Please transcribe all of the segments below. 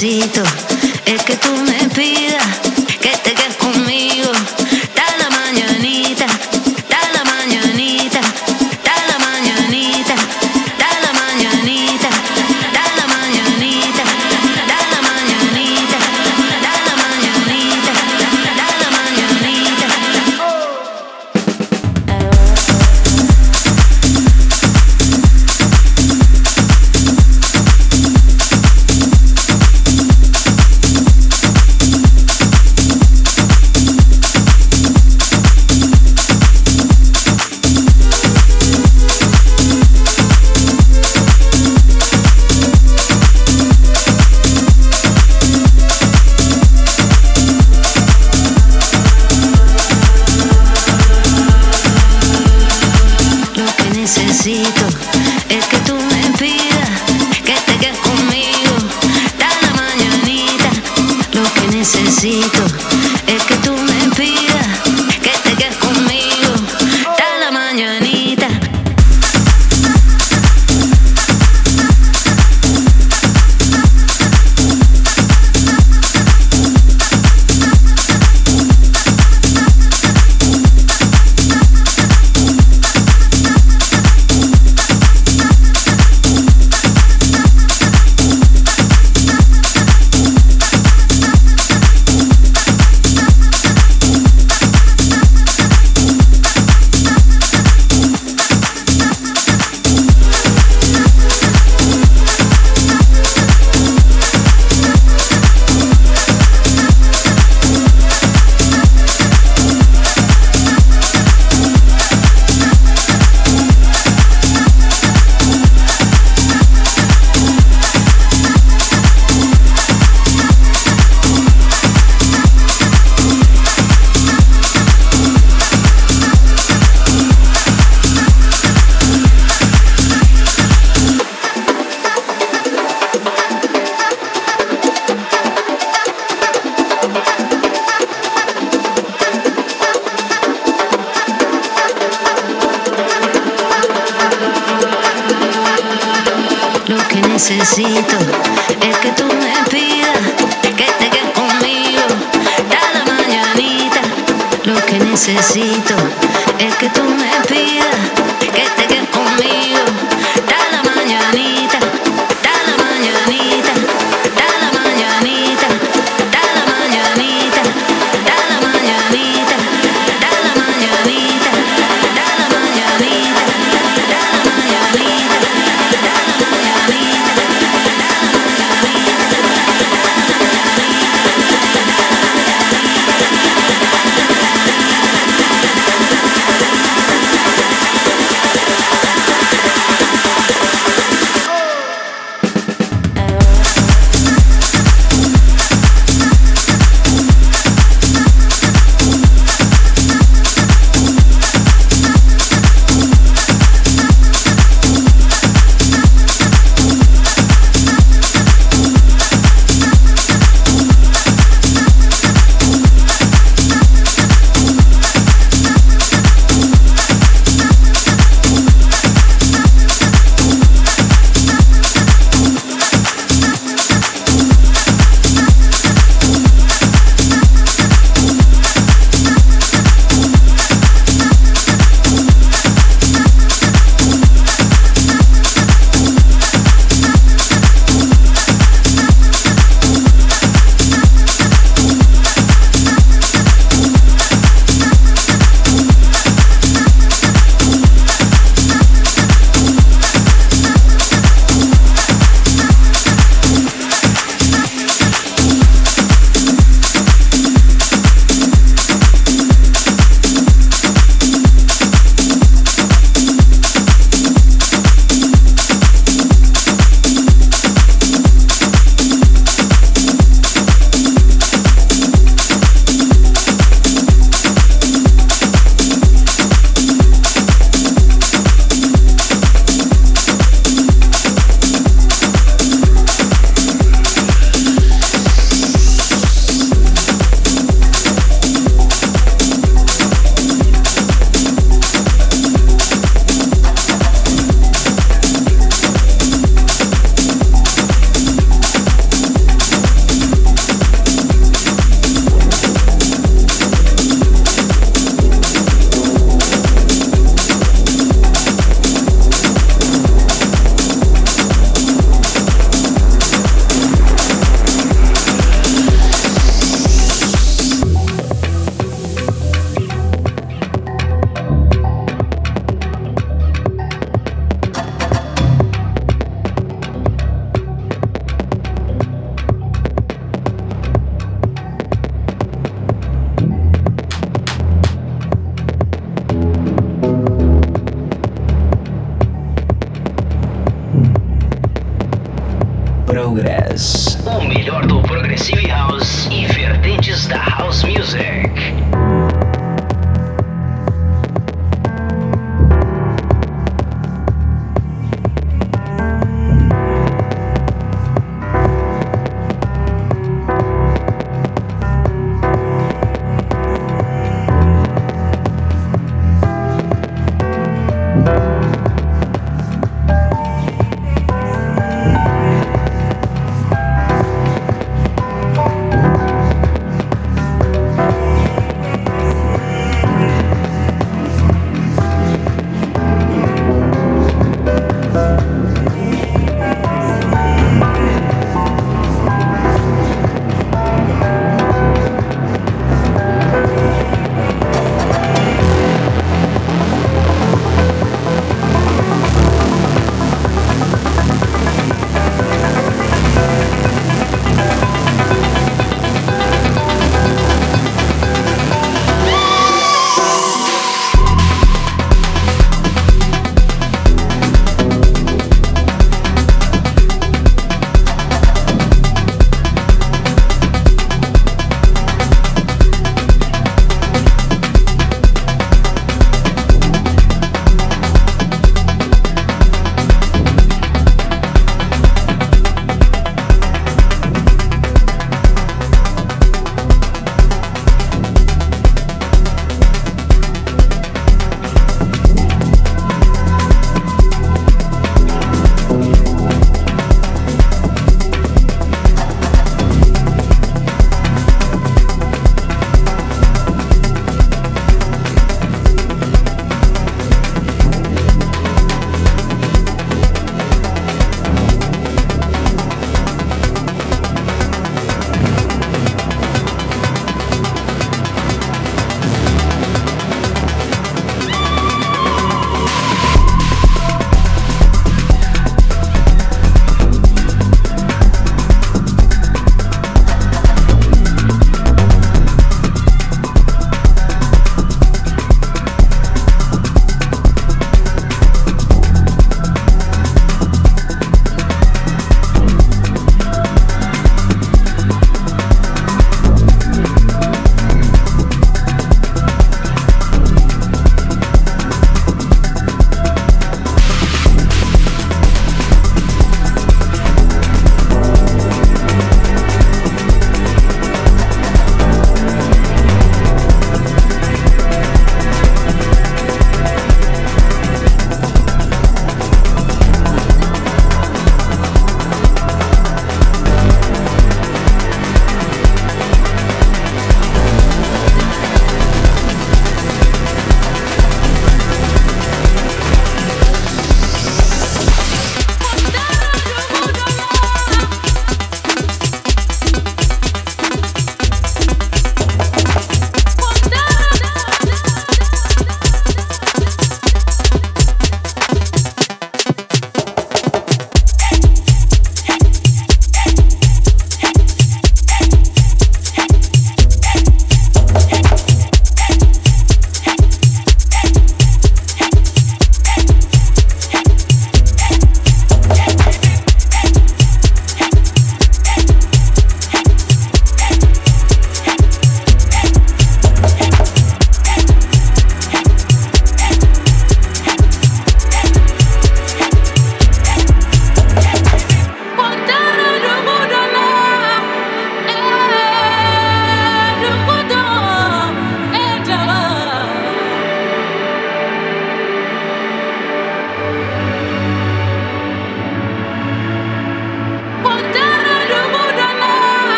Necesito. Es que tú me necesito es que tú me pidas que te quedes conmigo cada mañanita. Lo que necesito es que tú me pidas que te quedes conmigo.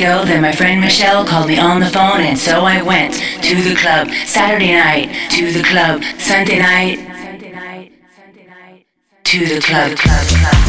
then my friend Michelle called me on the phone and so I went to the club. Saturday night to the club, Sunday night to the club, club, club,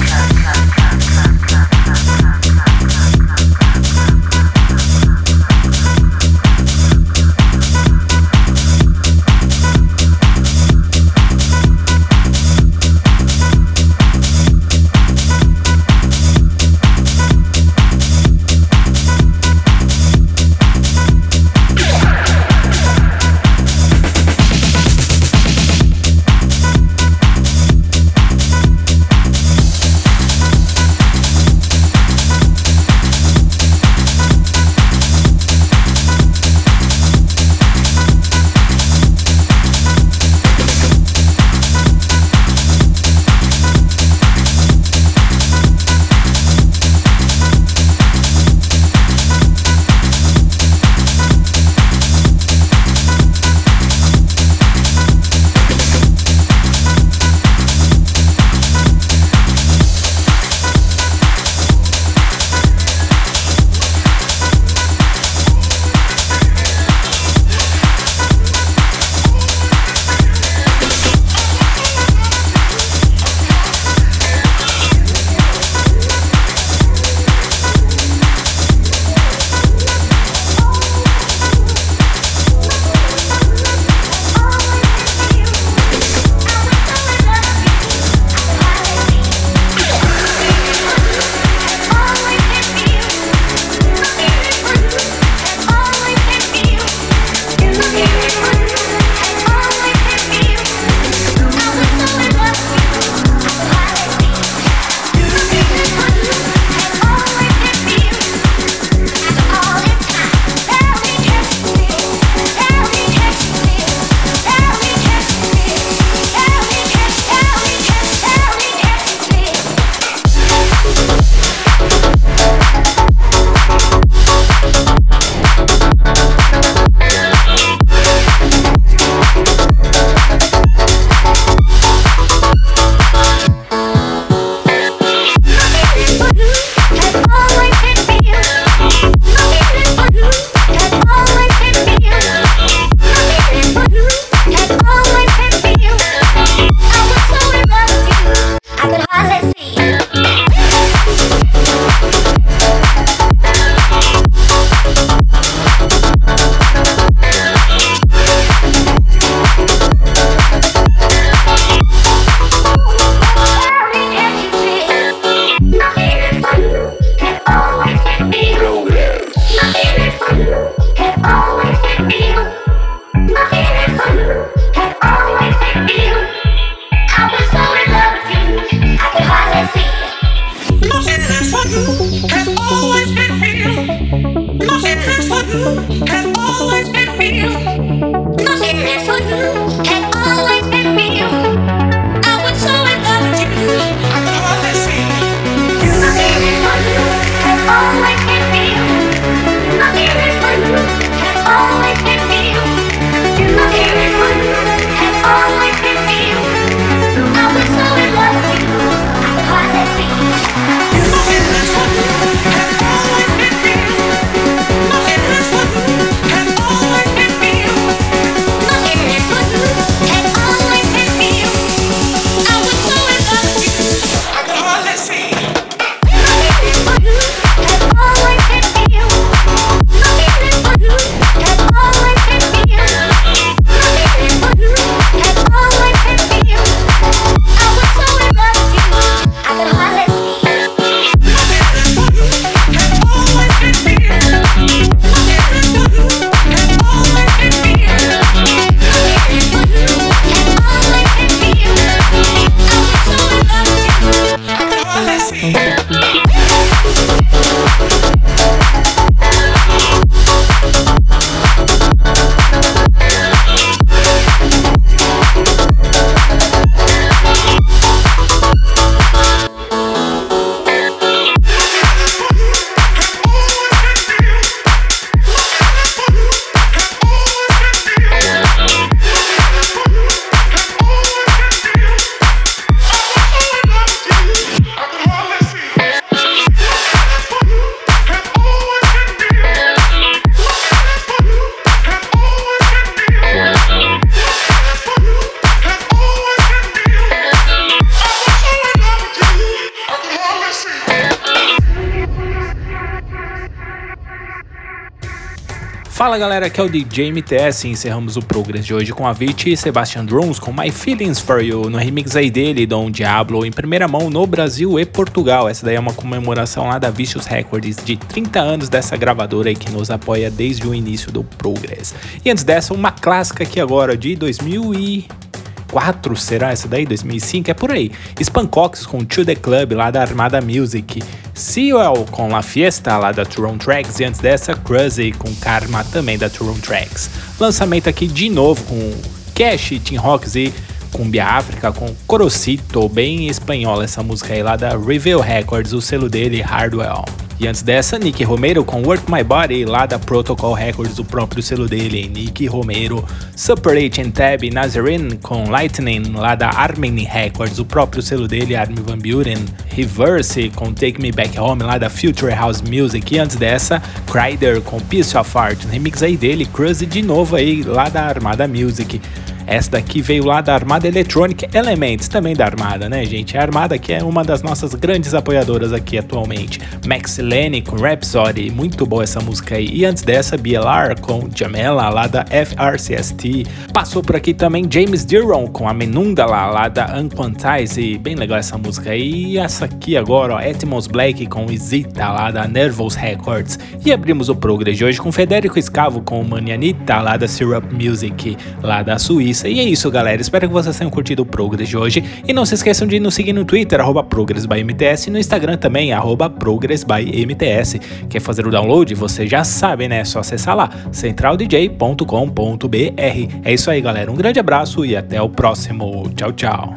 é o DJ MTS e encerramos o Progress de hoje com a Avicii e Sebastian Drums com My Feelings For You, no remix aí dele, Dom Diablo, em primeira mão no Brasil e Portugal. Essa daí é uma comemoração lá da Vicious Records de 30 anos dessa gravadora aí que nos apoia desde o início do Progress. E antes dessa, uma clássica aqui agora de 2000 e... 2004, será essa daí? 2005? É por aí. Spancox com To The Club, lá da Armada Music. Sewell com La Fiesta, lá da Turon Tracks. E antes dessa, Crazy com Karma, também da Turon Tracks. Lançamento aqui de novo com Cash, Team Rocks e Cumbia África com Corocito, bem espanhola essa música aí lá da Reveal Records, o selo dele, Hardwell. E antes dessa, Nick Romero com Work My Body, lá da Protocol Records, o próprio selo dele, Nick Romero. Super 8 and Tab Nazarene com Lightning, lá da Armin Records, o próprio selo dele, Armin Van Buren. Reverse com Take Me Back Home, lá da Future House Music. E antes dessa, Crider com Piece of Art, um remix aí dele, Cruzy de novo aí, lá da Armada Music. Essa daqui veio lá da Armada Electronic Elements, também da Armada, né, gente? A Armada que é uma das nossas grandes apoiadoras aqui atualmente. Max Lenny com Rhapsody, muito boa essa música aí. E antes dessa, BLR com Jamela, lá da FRCST. Passou por aqui também James Diron com a Menunda lá, da Unquantize, bem legal essa música aí. E essa aqui agora, ó, Etmos Black com Isita, lá da Nervous Records. E abrimos o Progress de hoje com Federico Escavo com Manianita, lá da Syrup Music, lá da Suíça. E é isso, galera. Espero que vocês tenham curtido o Progress de hoje. E não se esqueçam de nos seguir no Twitter, arroba ProgressByMTS, e no Instagram também, arroba ProgressByMTS. Quer fazer o download? Você já sabe, né? É só acessar lá, centraldj.com.br. É isso aí, galera. Um grande abraço e até o próximo. Tchau, tchau.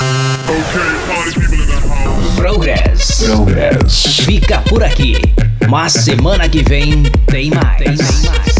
Progress. Progress. Fica por aqui. Mas semana que vem tem mais. Tem mais.